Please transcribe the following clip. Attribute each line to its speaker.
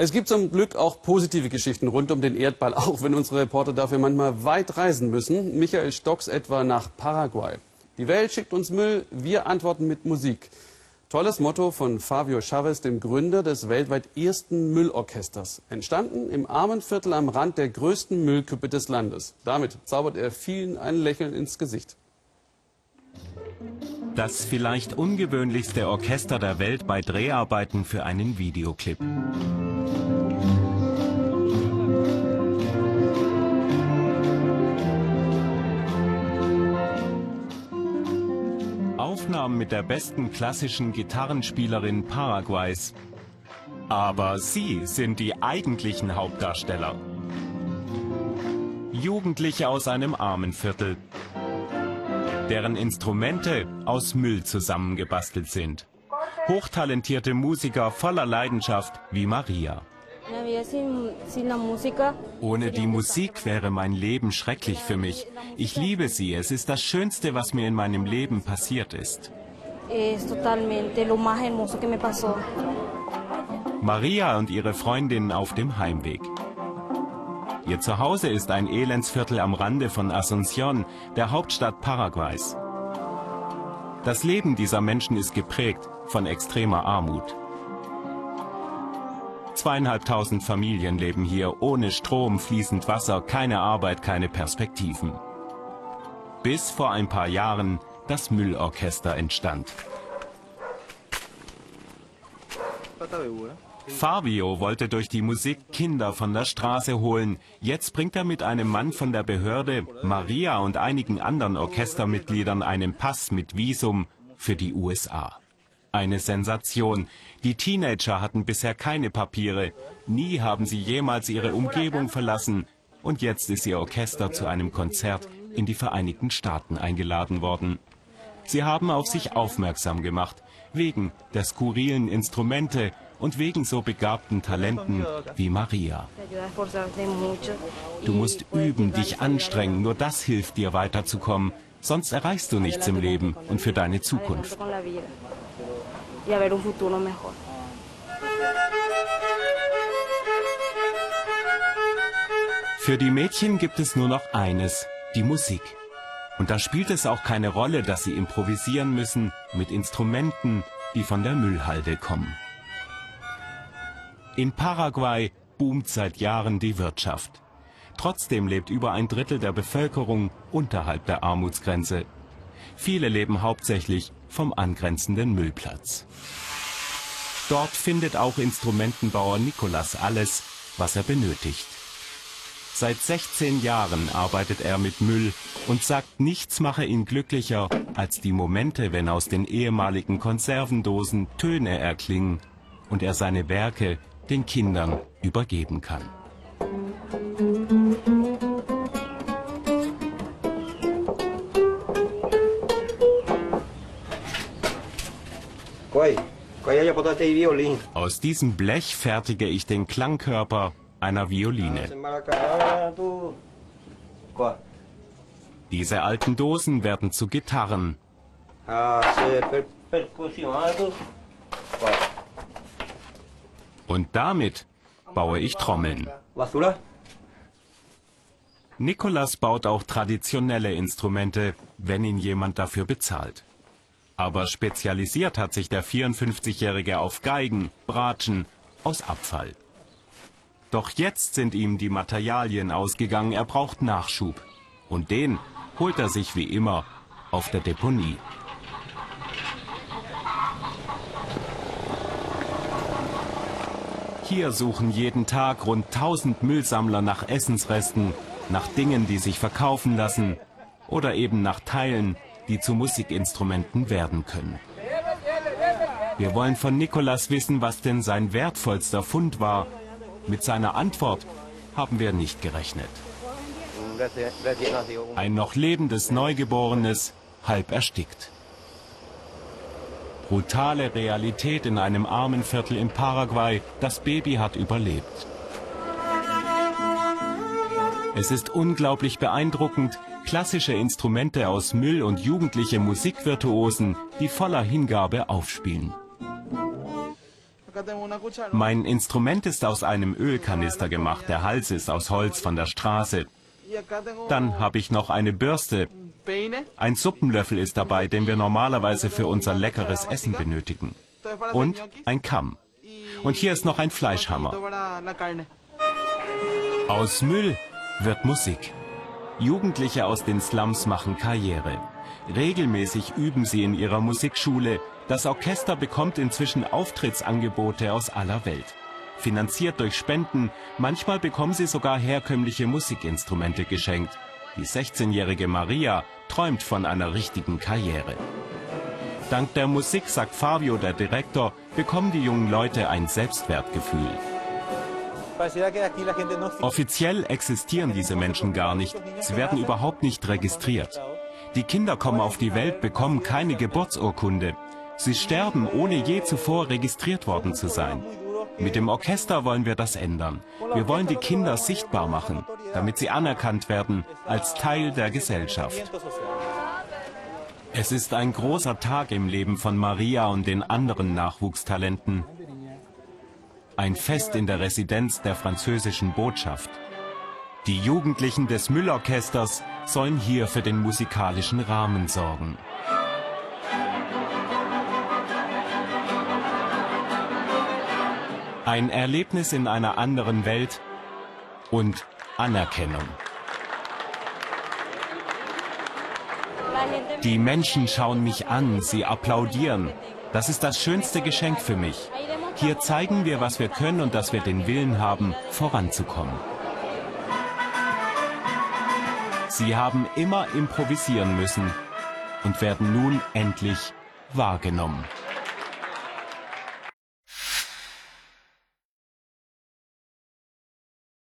Speaker 1: Es gibt zum Glück auch positive Geschichten rund um den Erdball, auch wenn unsere Reporter dafür manchmal weit reisen müssen. Michael Stocks etwa nach Paraguay. Die Welt schickt uns Müll, wir antworten mit Musik. Tolles Motto von Fabio Chavez, dem Gründer des weltweit ersten Müllorchesters. Entstanden im armen Viertel am Rand der größten Müllkippe des Landes. Damit zaubert er vielen ein Lächeln ins Gesicht.
Speaker 2: Das vielleicht ungewöhnlichste Orchester der Welt bei Dreharbeiten für einen Videoclip. Aufnahmen mit der besten klassischen Gitarrenspielerin Paraguays. Aber sie sind die eigentlichen Hauptdarsteller. Jugendliche aus einem Armenviertel, deren Instrumente aus Müll zusammengebastelt sind. Hochtalentierte Musiker voller Leidenschaft wie Maria. Ohne die Musik wäre mein Leben schrecklich für mich. Ich liebe sie. Es ist das Schönste, was mir in meinem Leben passiert ist. Maria und ihre Freundin auf dem Heimweg. Ihr Zuhause ist ein Elendsviertel am Rande von Asunción, der Hauptstadt Paraguays. Das Leben dieser Menschen ist geprägt von extremer Armut. Zweieinhalbtausend Familien leben hier ohne Strom, fließend Wasser, keine Arbeit, keine Perspektiven. Bis vor ein paar Jahren das Müllorchester entstand. Fabio wollte durch die Musik Kinder von der Straße holen. Jetzt bringt er mit einem Mann von der Behörde, Maria und einigen anderen Orchestermitgliedern einen Pass mit Visum für die USA. Eine Sensation. Die Teenager hatten bisher keine Papiere. Nie haben sie jemals ihre Umgebung verlassen. Und jetzt ist ihr Orchester zu einem Konzert in die Vereinigten Staaten eingeladen worden. Sie haben auf sich aufmerksam gemacht, wegen der skurrilen Instrumente und wegen so begabten Talenten wie Maria. Du musst üben, dich anstrengen, nur das hilft dir weiterzukommen, sonst erreichst du nichts im Leben und für deine Zukunft y a ver un futuro mejor. Für die Mädchen gibt es nur noch eines, die Musik. Und da spielt es auch keine Rolle, dass sie improvisieren müssen mit Instrumenten, die von der Müllhalde kommen. In Paraguay boomt seit Jahren die Wirtschaft. Trotzdem lebt über ein Drittel der Bevölkerung unterhalb der Armutsgrenze. Viele leben hauptsächlich vom angrenzenden Müllplatz. Dort findet auch Instrumentenbauer Nikolas alles, was er benötigt. Seit 16 Jahren arbeitet er mit Müll und sagt, nichts mache ihn glücklicher als die Momente, wenn aus den ehemaligen Konservendosen Töne erklingen und er seine Werke den Kindern übergeben kann. Aus diesem Blech fertige ich den Klangkörper einer Violine. Diese alten Dosen werden zu Gitarren. Und damit baue ich Trommeln. Nikolas baut auch traditionelle Instrumente, wenn ihn jemand dafür bezahlt. Aber spezialisiert hat sich der 54-Jährige auf Geigen, Bratschen aus Abfall. Doch jetzt sind ihm die Materialien ausgegangen, er braucht Nachschub. Und den holt er sich wie immer auf der Deponie. Hier suchen jeden Tag rund 1000 Müllsammler nach Essensresten, nach Dingen, die sich verkaufen lassen oder eben nach Teilen, die zu Musikinstrumenten werden können. Wir wollen von Nikolas wissen, was denn sein wertvollster Fund war. Mit seiner Antwort haben wir nicht gerechnet. Ein noch lebendes Neugeborenes, halb erstickt. Brutale Realität in einem armen Viertel in Paraguay. Das Baby hat überlebt. Es ist unglaublich beeindruckend, klassische Instrumente aus Müll und jugendliche Musikvirtuosen, die voller Hingabe aufspielen. Mein Instrument ist aus einem Ölkanister gemacht, der Hals ist aus Holz von der Straße. Dann habe ich noch eine Bürste. Ein Suppenlöffel ist dabei, den wir normalerweise für unser leckeres Essen benötigen. Und ein Kamm. Und hier ist noch ein Fleischhammer. Aus Müll wird Musik. Jugendliche aus den Slums machen Karriere. Regelmäßig üben sie in ihrer Musikschule. Das Orchester bekommt inzwischen Auftrittsangebote aus aller Welt. Finanziert durch Spenden, manchmal bekommen sie sogar herkömmliche Musikinstrumente geschenkt. Die 16-jährige Maria träumt von einer richtigen Karriere. Dank der Musik, sagt Fabio, der Direktor, bekommen die jungen Leute ein Selbstwertgefühl. Offiziell existieren diese Menschen gar nicht. Sie werden überhaupt nicht registriert. Die Kinder kommen auf die Welt, bekommen keine Geburtsurkunde. Sie sterben, ohne je zuvor registriert worden zu sein. Mit dem Orchester wollen wir das ändern. Wir wollen die Kinder sichtbar machen, damit sie anerkannt werden als Teil der Gesellschaft. Es ist ein großer Tag im Leben von Maria und den anderen Nachwuchstalenten. Ein Fest in der Residenz der französischen Botschaft. Die Jugendlichen des Müllorchesters sollen hier für den musikalischen Rahmen sorgen. Ein Erlebnis in einer anderen Welt und Anerkennung. Die Menschen schauen mich an, sie applaudieren. Das ist das schönste Geschenk für mich. Hier zeigen wir, was wir können und dass wir den Willen haben, voranzukommen. Sie haben immer improvisieren müssen und werden nun endlich wahrgenommen.